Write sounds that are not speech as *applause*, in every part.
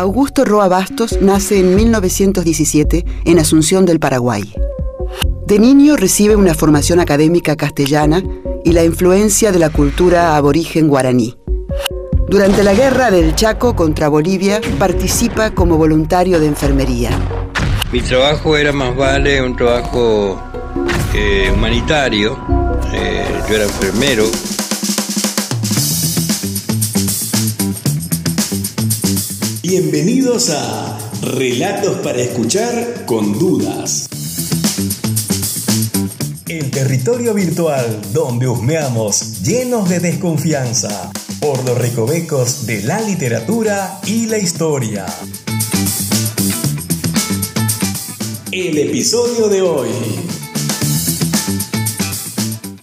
Augusto Roa Bastos nace en 1917 en Asunción del Paraguay. De niño recibe una formación académica castellana y la influencia de la cultura aborigen guaraní. Durante la guerra del Chaco contra Bolivia participa como voluntario de enfermería. Mi trabajo era más vale un trabajo eh, humanitario. Eh, yo era enfermero. Bienvenidos a Relatos para escuchar con dudas. El territorio virtual donde husmeamos llenos de desconfianza por los recovecos de la literatura y la historia. El episodio de hoy.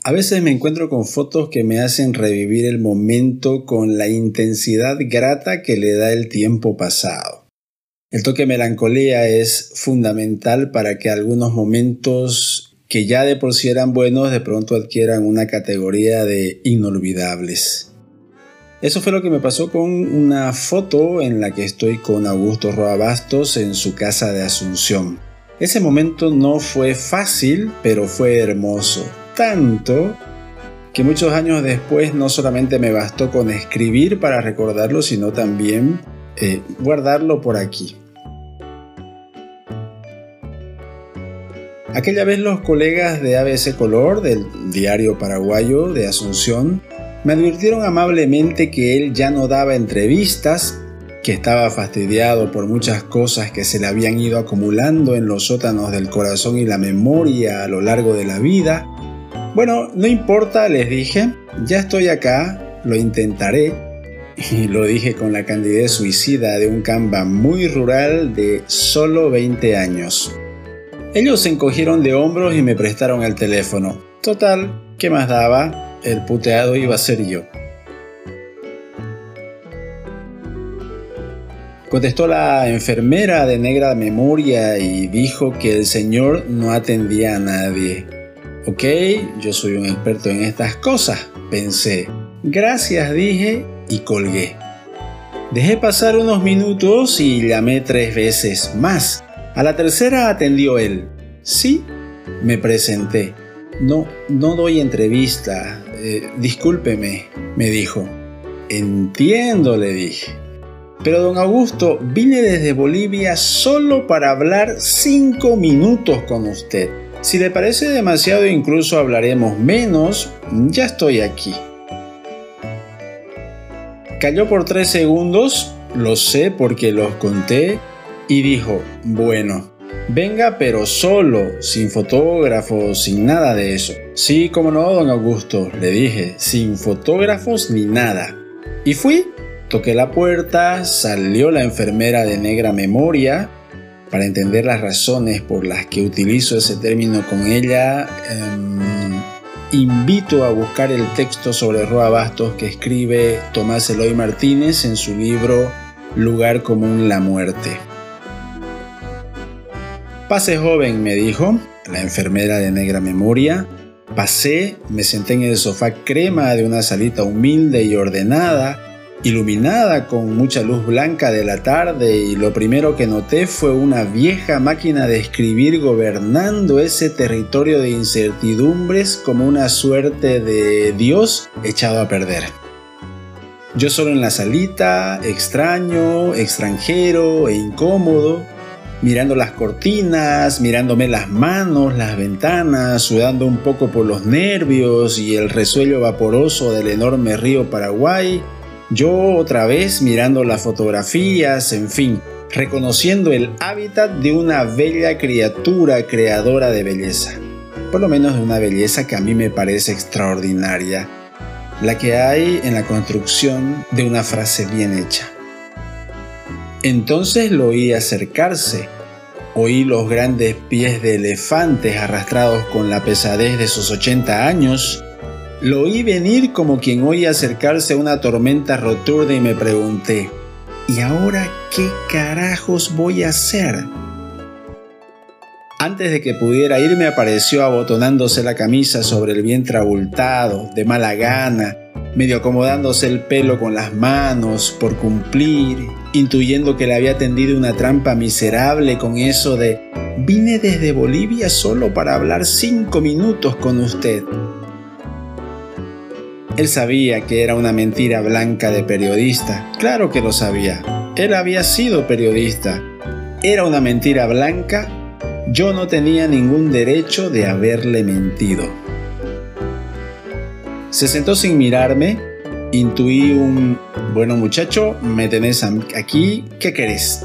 A veces me encuentro con fotos que me hacen revivir el momento con la intensidad grata que le da el tiempo pasado. El toque melancolía es fundamental para que algunos momentos que ya de por sí eran buenos de pronto adquieran una categoría de inolvidables. Eso fue lo que me pasó con una foto en la que estoy con Augusto Roa Bastos en su casa de Asunción. Ese momento no fue fácil, pero fue hermoso tanto que muchos años después no solamente me bastó con escribir para recordarlo, sino también eh, guardarlo por aquí. Aquella vez los colegas de ABC Color, del diario paraguayo de Asunción, me advirtieron amablemente que él ya no daba entrevistas, que estaba fastidiado por muchas cosas que se le habían ido acumulando en los sótanos del corazón y la memoria a lo largo de la vida, bueno, no importa, les dije, ya estoy acá, lo intentaré. Y lo dije con la candidez suicida de un Canva muy rural de solo 20 años. Ellos se encogieron de hombros y me prestaron el teléfono. Total, ¿qué más daba? El puteado iba a ser yo. Contestó la enfermera de negra memoria y dijo que el señor no atendía a nadie. Ok, yo soy un experto en estas cosas, pensé. Gracias, dije y colgué. Dejé pasar unos minutos y llamé tres veces más. A la tercera atendió él. Sí, me presenté. No, no doy entrevista. Eh, discúlpeme, me dijo. Entiendo, le dije. Pero don Augusto, vine desde Bolivia solo para hablar cinco minutos con usted. Si le parece demasiado incluso hablaremos menos, ya estoy aquí. Cayó por tres segundos, lo sé porque los conté, y dijo, bueno, venga pero solo, sin fotógrafos, sin nada de eso. Sí, como no, don Augusto, le dije, sin fotógrafos ni nada. Y fui, toqué la puerta, salió la enfermera de negra memoria, para entender las razones por las que utilizo ese término con ella, em, invito a buscar el texto sobre Roa Bastos que escribe Tomás Eloy Martínez en su libro Lugar común la muerte. Pase joven, me dijo, la enfermera de negra memoria. Pasé, me senté en el sofá crema de una salita humilde y ordenada, iluminada con mucha luz blanca de la tarde y lo primero que noté fue una vieja máquina de escribir gobernando ese territorio de incertidumbres como una suerte de Dios echado a perder. Yo solo en la salita, extraño, extranjero e incómodo, mirando las cortinas, mirándome las manos, las ventanas, sudando un poco por los nervios y el resuello vaporoso del enorme río Paraguay, yo otra vez mirando las fotografías, en fin, reconociendo el hábitat de una bella criatura creadora de belleza. Por lo menos de una belleza que a mí me parece extraordinaria, la que hay en la construcción de una frase bien hecha. Entonces lo oí acercarse, oí los grandes pies de elefantes arrastrados con la pesadez de sus 80 años, lo oí venir como quien oye acercarse a una tormenta roturda y me pregunté, ¿y ahora qué carajos voy a hacer? Antes de que pudiera irme apareció abotonándose la camisa sobre el vientre abultado, de mala gana, medio acomodándose el pelo con las manos por cumplir, intuyendo que le había tendido una trampa miserable con eso de vine desde Bolivia solo para hablar cinco minutos con usted. Él sabía que era una mentira blanca de periodista, claro que lo sabía. Él había sido periodista. Era una mentira blanca. Yo no tenía ningún derecho de haberle mentido. Se sentó sin mirarme. Intuí un, bueno muchacho, me tenés aquí, ¿qué querés?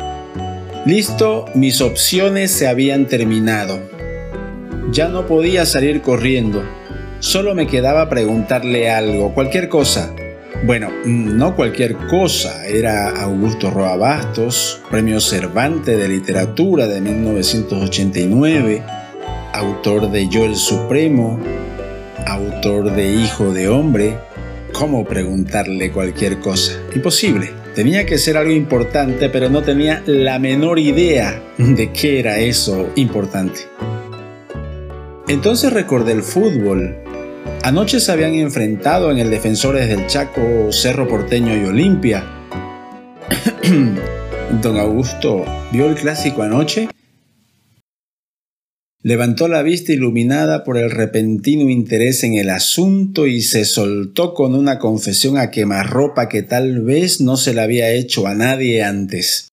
Listo, mis opciones se habían terminado. Ya no podía salir corriendo. Solo me quedaba preguntarle algo, cualquier cosa. Bueno, no cualquier cosa, era Augusto Roa Bastos, Premio Cervantes de Literatura de 1989, autor de Yo el Supremo, autor de Hijo de Hombre. ¿Cómo preguntarle cualquier cosa? Imposible. Tenía que ser algo importante, pero no tenía la menor idea de qué era eso importante. Entonces recordé el fútbol, Anoche se habían enfrentado en el Defensores del Chaco, Cerro Porteño y Olimpia. *clears throat* Don Augusto, ¿vio el clásico anoche? Levantó la vista iluminada por el repentino interés en el asunto y se soltó con una confesión a quemarropa que tal vez no se la había hecho a nadie antes.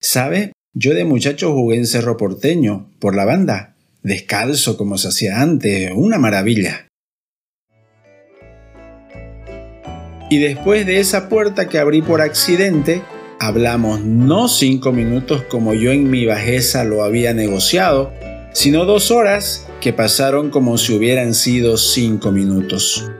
¿Sabe? Yo de muchacho jugué en Cerro Porteño, por la banda, descalzo como se hacía antes, una maravilla. Y después de esa puerta que abrí por accidente, hablamos no cinco minutos como yo en mi bajeza lo había negociado, sino dos horas que pasaron como si hubieran sido cinco minutos.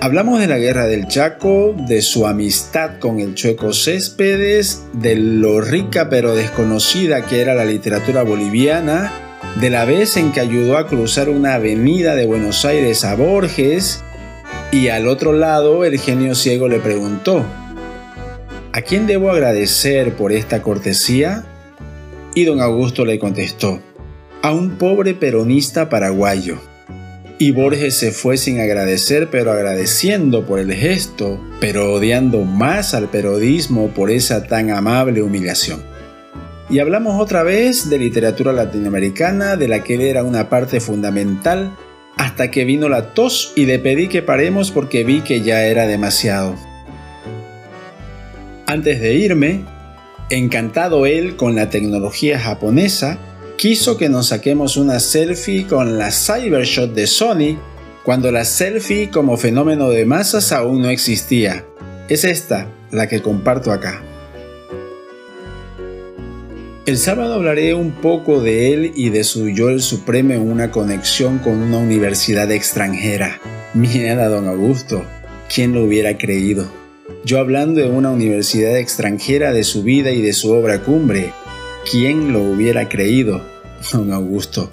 Hablamos de la guerra del Chaco, de su amistad con el Chueco Céspedes, de lo rica pero desconocida que era la literatura boliviana, de la vez en que ayudó a cruzar una avenida de Buenos Aires a Borges, y al otro lado el genio ciego le preguntó, ¿A quién debo agradecer por esta cortesía? Y don Augusto le contestó, a un pobre peronista paraguayo. Y Borges se fue sin agradecer, pero agradeciendo por el gesto, pero odiando más al periodismo por esa tan amable humillación. Y hablamos otra vez de literatura latinoamericana, de la que él era una parte fundamental hasta que vino la tos y le pedí que paremos porque vi que ya era demasiado. Antes de irme, encantado él con la tecnología japonesa, quiso que nos saquemos una selfie con la Cybershot de Sony cuando la selfie como fenómeno de masas aún no existía. Es esta la que comparto acá. El sábado hablaré un poco de él y de su yo el supremo en una conexión con una universidad extranjera. Mierda, don Augusto, ¿quién lo hubiera creído? Yo hablando de una universidad extranjera de su vida y de su obra cumbre. ¿Quién lo hubiera creído, don Augusto?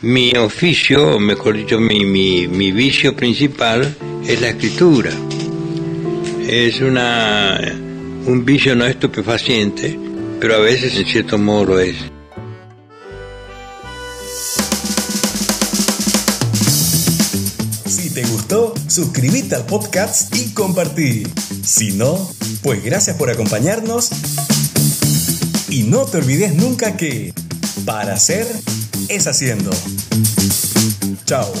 Mi oficio, o mejor dicho, mi, mi, mi vicio principal es la escritura. Es una un vicio no estupefaciente, pero a veces en cierto modo lo es. Si te gustó, suscríbete al podcast y compartí. Si no, pues gracias por acompañarnos. Y no te olvides nunca que para hacer es haciendo. Chao.